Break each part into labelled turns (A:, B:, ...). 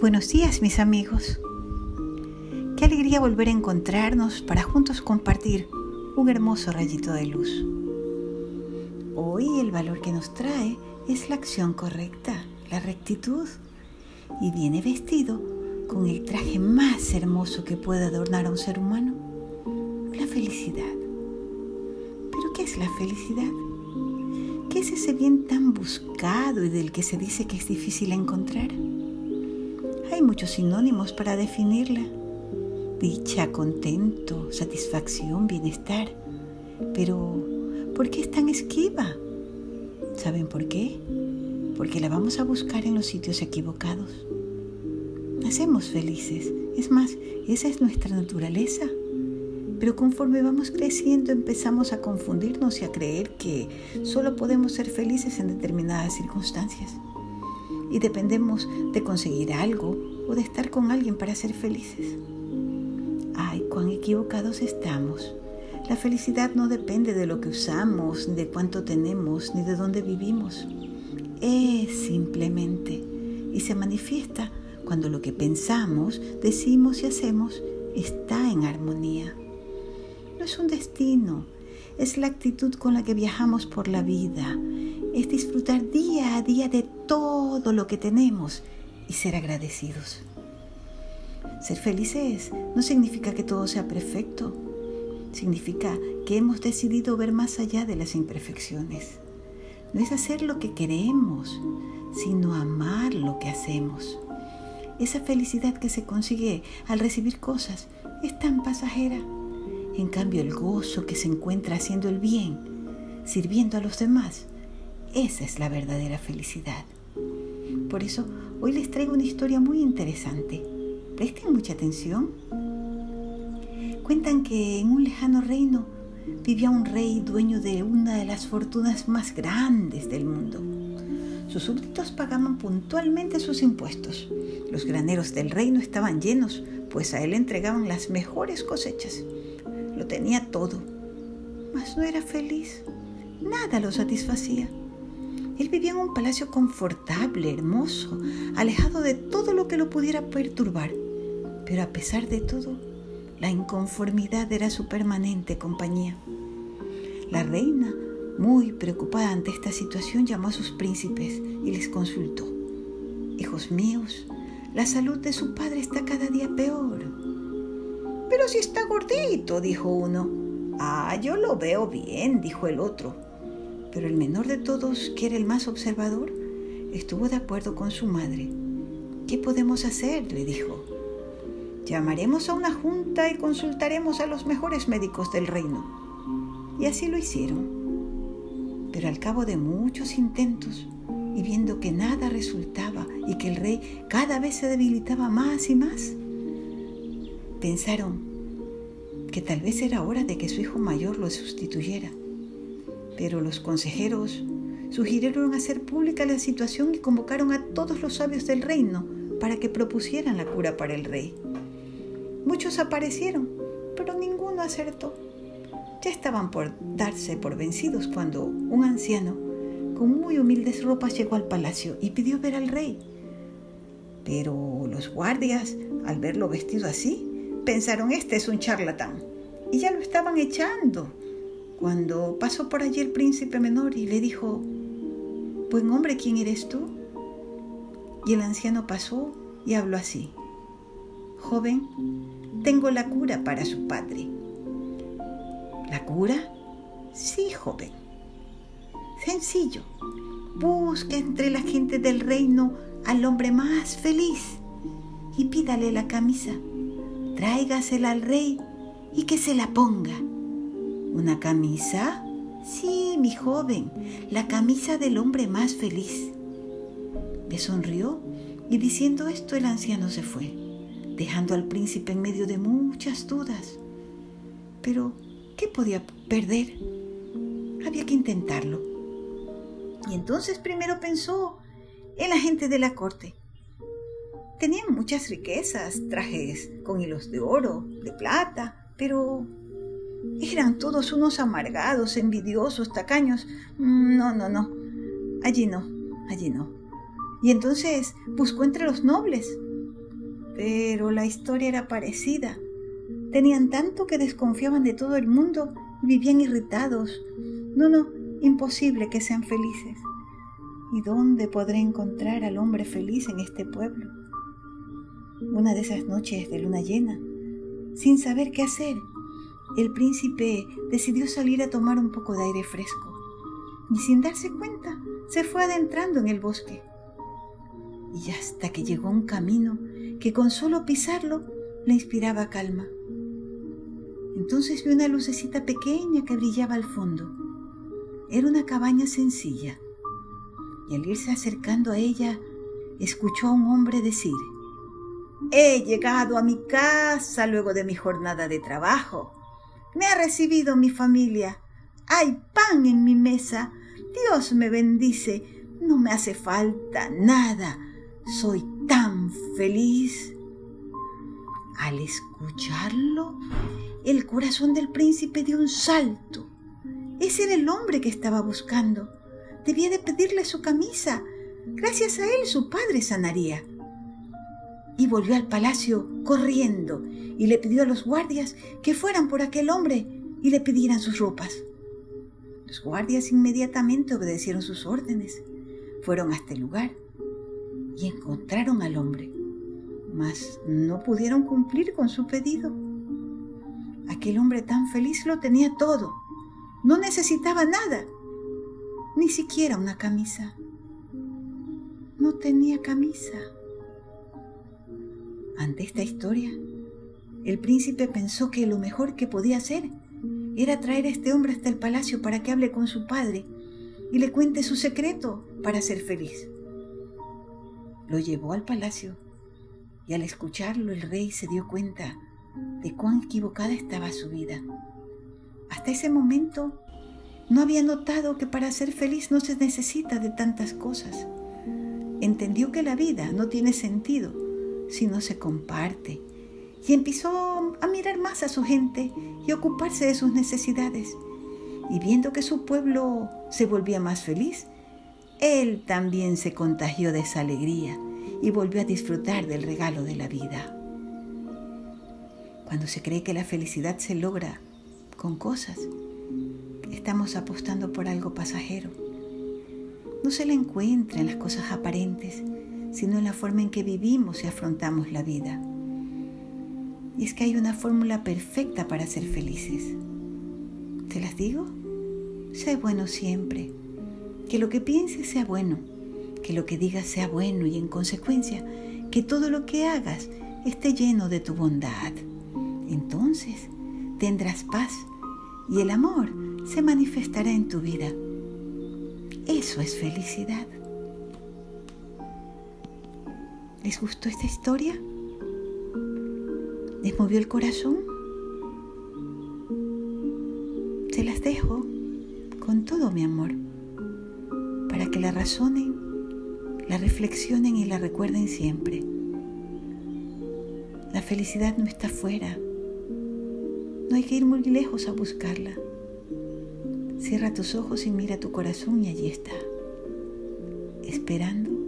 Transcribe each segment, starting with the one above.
A: Buenos días mis amigos. Qué alegría volver a encontrarnos para juntos compartir un hermoso rayito de luz. Hoy el valor que nos trae es la acción correcta, la rectitud, y viene vestido con el traje más hermoso que puede adornar a un ser humano, la felicidad. ¿Pero qué es la felicidad? ¿Qué es ese bien tan buscado y del que se dice que es difícil encontrar? Hay muchos sinónimos para definirla. Dicha, contento, satisfacción, bienestar. Pero, ¿por qué es tan esquiva? ¿Saben por qué? Porque la vamos a buscar en los sitios equivocados. Nacemos felices. Es más, esa es nuestra naturaleza. Pero conforme vamos creciendo empezamos a confundirnos y a creer que solo podemos ser felices en determinadas circunstancias y dependemos de conseguir algo o de estar con alguien para ser felices. Ay, cuán equivocados estamos. La felicidad no depende de lo que usamos, de cuánto tenemos, ni de dónde vivimos. Es simplemente y se manifiesta cuando lo que pensamos, decimos y hacemos está en armonía. No es un destino, es la actitud con la que viajamos por la vida, es disfrutar día a día de todo lo que tenemos y ser agradecidos. Ser felices no significa que todo sea perfecto, significa que hemos decidido ver más allá de las imperfecciones. No es hacer lo que queremos, sino amar lo que hacemos. Esa felicidad que se consigue al recibir cosas es tan pasajera. En cambio, el gozo que se encuentra haciendo el bien, sirviendo a los demás, esa es la verdadera felicidad. Por eso hoy les traigo una historia muy interesante. Presten mucha atención. Cuentan que en un lejano reino vivía un rey dueño de una de las fortunas más grandes del mundo. Sus súbditos pagaban puntualmente sus impuestos. Los graneros del reino estaban llenos, pues a él entregaban las mejores cosechas. Lo tenía todo, mas no era feliz. Nada lo satisfacía. Él vivía en un palacio confortable, hermoso, alejado de todo lo que lo pudiera perturbar. Pero a pesar de todo, la inconformidad era su permanente compañía. La reina, muy preocupada ante esta situación, llamó a sus príncipes y les consultó. Hijos míos, la salud de su padre está cada día peor. Pero si está gordito, dijo uno. Ah, yo lo veo bien, dijo el otro. Pero el menor de todos, que era el más observador, estuvo de acuerdo con su madre. ¿Qué podemos hacer? le dijo. Llamaremos a una junta y consultaremos a los mejores médicos del reino. Y así lo hicieron. Pero al cabo de muchos intentos, y viendo que nada resultaba y que el rey cada vez se debilitaba más y más, pensaron que tal vez era hora de que su hijo mayor lo sustituyera. Pero los consejeros sugirieron hacer pública la situación y convocaron a todos los sabios del reino para que propusieran la cura para el rey. Muchos aparecieron, pero ninguno acertó. Ya estaban por darse por vencidos cuando un anciano, con muy humildes ropas, llegó al palacio y pidió ver al rey. Pero los guardias, al verlo vestido así, pensaron, este es un charlatán, y ya lo estaban echando cuando pasó por allí el príncipe menor y le dijo, Buen hombre, ¿quién eres tú? Y el anciano pasó y habló así, Joven, tengo la cura para su padre. ¿La cura? Sí, joven. Sencillo. Busque entre la gente del reino al hombre más feliz y pídale la camisa. Tráigasela al rey y que se la ponga. ¿Una camisa? Sí, mi joven, la camisa del hombre más feliz. Le sonrió y diciendo esto el anciano se fue, dejando al príncipe en medio de muchas dudas. Pero, ¿qué podía perder? Había que intentarlo. Y entonces primero pensó en la gente de la corte. Tenían muchas riquezas, trajes con hilos de oro, de plata, pero eran todos unos amargados, envidiosos, tacaños. No, no, no. Allí no, allí no. Y entonces buscó entre los nobles, Pero la historia era parecida. Tenían tanto que desconfiaban de todo el mundo y vivían irritados. No, no, imposible que sean felices. ¿Y dónde podré encontrar al hombre feliz en este pueblo? Una de esas noches de luna llena, sin saber qué hacer, el príncipe decidió salir a tomar un poco de aire fresco y sin darse cuenta se fue adentrando en el bosque. Y hasta que llegó a un camino que con solo pisarlo le inspiraba calma. Entonces vio una lucecita pequeña que brillaba al fondo. Era una cabaña sencilla. Y al irse acercando a ella, escuchó a un hombre decir, He llegado a mi casa luego de mi jornada de trabajo. Me ha recibido mi familia. Hay pan en mi mesa. Dios me bendice. No me hace falta nada. Soy tan feliz. Al escucharlo, el corazón del príncipe dio un salto. Ese era el hombre que estaba buscando. Debía de pedirle su camisa. Gracias a él su padre sanaría. Y volvió al palacio corriendo y le pidió a los guardias que fueran por aquel hombre y le pidieran sus ropas. Los guardias inmediatamente obedecieron sus órdenes. Fueron hasta el lugar y encontraron al hombre, mas no pudieron cumplir con su pedido. Aquel hombre tan feliz lo tenía todo, no necesitaba nada, ni siquiera una camisa. No tenía camisa. Ante esta historia, el príncipe pensó que lo mejor que podía hacer era traer a este hombre hasta el palacio para que hable con su padre y le cuente su secreto para ser feliz. Lo llevó al palacio y al escucharlo el rey se dio cuenta de cuán equivocada estaba su vida. Hasta ese momento no había notado que para ser feliz no se necesita de tantas cosas. Entendió que la vida no tiene sentido si no se comparte y empezó a mirar más a su gente y ocuparse de sus necesidades. Y viendo que su pueblo se volvía más feliz, él también se contagió de esa alegría y volvió a disfrutar del regalo de la vida. Cuando se cree que la felicidad se logra con cosas, estamos apostando por algo pasajero. No se la encuentra en las cosas aparentes, sino en la forma en que vivimos y afrontamos la vida. Y es que hay una fórmula perfecta para ser felices. ¿Te las digo? Sé bueno siempre. Que lo que pienses sea bueno. Que lo que digas sea bueno y en consecuencia que todo lo que hagas esté lleno de tu bondad. Entonces tendrás paz y el amor se manifestará en tu vida. Eso es felicidad. ¿Les gustó esta historia? ¿Les movió el corazón? Se las dejo con todo mi amor para que la razonen, la reflexionen y la recuerden siempre. La felicidad no está fuera. No hay que ir muy lejos a buscarla. Cierra tus ojos y mira tu corazón y allí está, esperando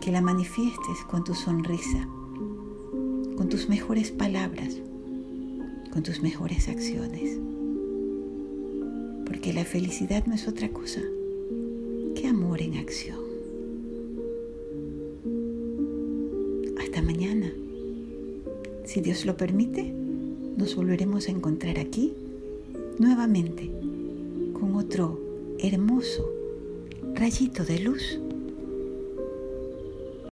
A: que la manifiestes con tu sonrisa con tus mejores palabras, con tus mejores acciones. Porque la felicidad no es otra cosa que amor en acción. Hasta mañana. Si Dios lo permite, nos volveremos a encontrar aquí nuevamente con otro hermoso rayito de luz